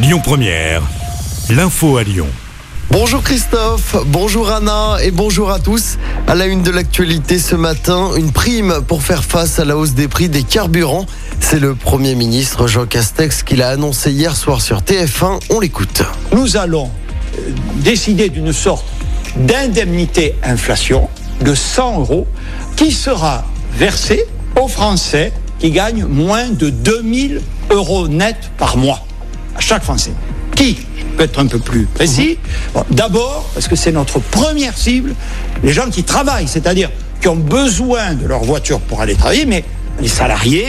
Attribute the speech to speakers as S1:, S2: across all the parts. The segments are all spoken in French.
S1: Lyon Première, l'info à Lyon.
S2: Bonjour Christophe, bonjour Anna et bonjour à tous. À la une de l'actualité ce matin, une prime pour faire face à la hausse des prix des carburants. C'est le Premier ministre Jean Castex qui l'a annoncé hier soir sur TF1. On l'écoute.
S3: Nous allons euh, décider d'une sorte d'indemnité inflation de 100 euros qui sera versée aux Français qui gagnent moins de 2000 euros net par mois. À chaque Français. Qui Je peux être un peu plus précis. Bon, D'abord, parce que c'est notre première cible, les gens qui travaillent, c'est-à-dire qui ont besoin de leur voiture pour aller travailler, mais les salariés,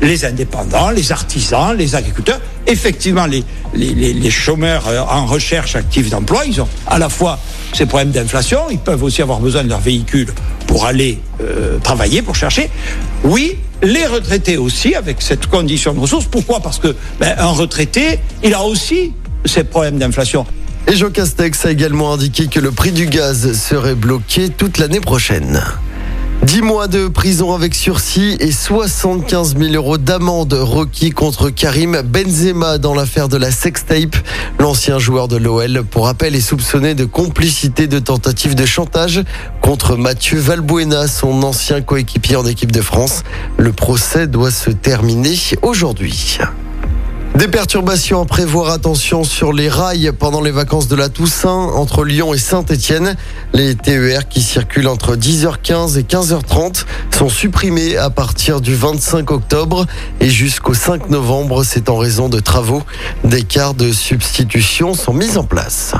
S3: les indépendants, les artisans, les agriculteurs, effectivement les, les, les- les chômeurs euh, en recherche active d'emploi, ils ont à la fois ces problèmes d'inflation, ils peuvent aussi avoir besoin de leur véhicule pour aller euh, travailler, pour chercher. Oui, les retraités aussi, avec cette condition de ressources. Pourquoi? Parce que ben, un retraité, il a aussi ces problèmes d'inflation.
S2: Et Jean Castex a également indiqué que le prix du gaz serait bloqué toute l'année prochaine. 10 mois de prison avec sursis et 75 000 euros d'amende requis contre Karim Benzema dans l'affaire de la sextape. L'ancien joueur de l'OL, pour rappel, est soupçonné de complicité de tentative de chantage contre Mathieu Valbuena, son ancien coéquipier en équipe de France. Le procès doit se terminer aujourd'hui. Des perturbations à prévoir, attention sur les rails pendant les vacances de la Toussaint entre Lyon et Saint-Étienne. Les TER qui circulent entre 10h15 et 15h30 sont supprimés à partir du 25 octobre et jusqu'au 5 novembre. C'est en raison de travaux. Des quarts de substitution sont mis en place.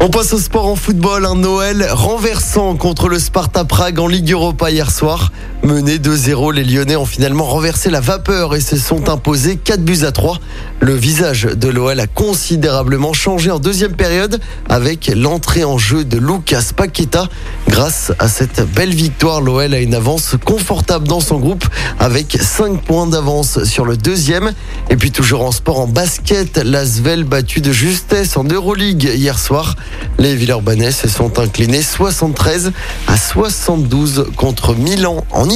S2: On passe au sport en football. Un Noël renversant contre le Sparta Prague en Ligue Europa hier soir. Menés 2-0, les Lyonnais ont finalement renversé la vapeur et se sont imposés 4 buts à 3. Le visage de l'OL a considérablement changé en deuxième période avec l'entrée en jeu de Lucas Paqueta. Grâce à cette belle victoire, l'OL a une avance confortable dans son groupe avec 5 points d'avance sur le deuxième. Et puis toujours en sport en basket, l'Asvel battu de justesse en Euroleague hier soir. Les Villeurbanais se sont inclinés 73 à 72 contre Milan en Italie.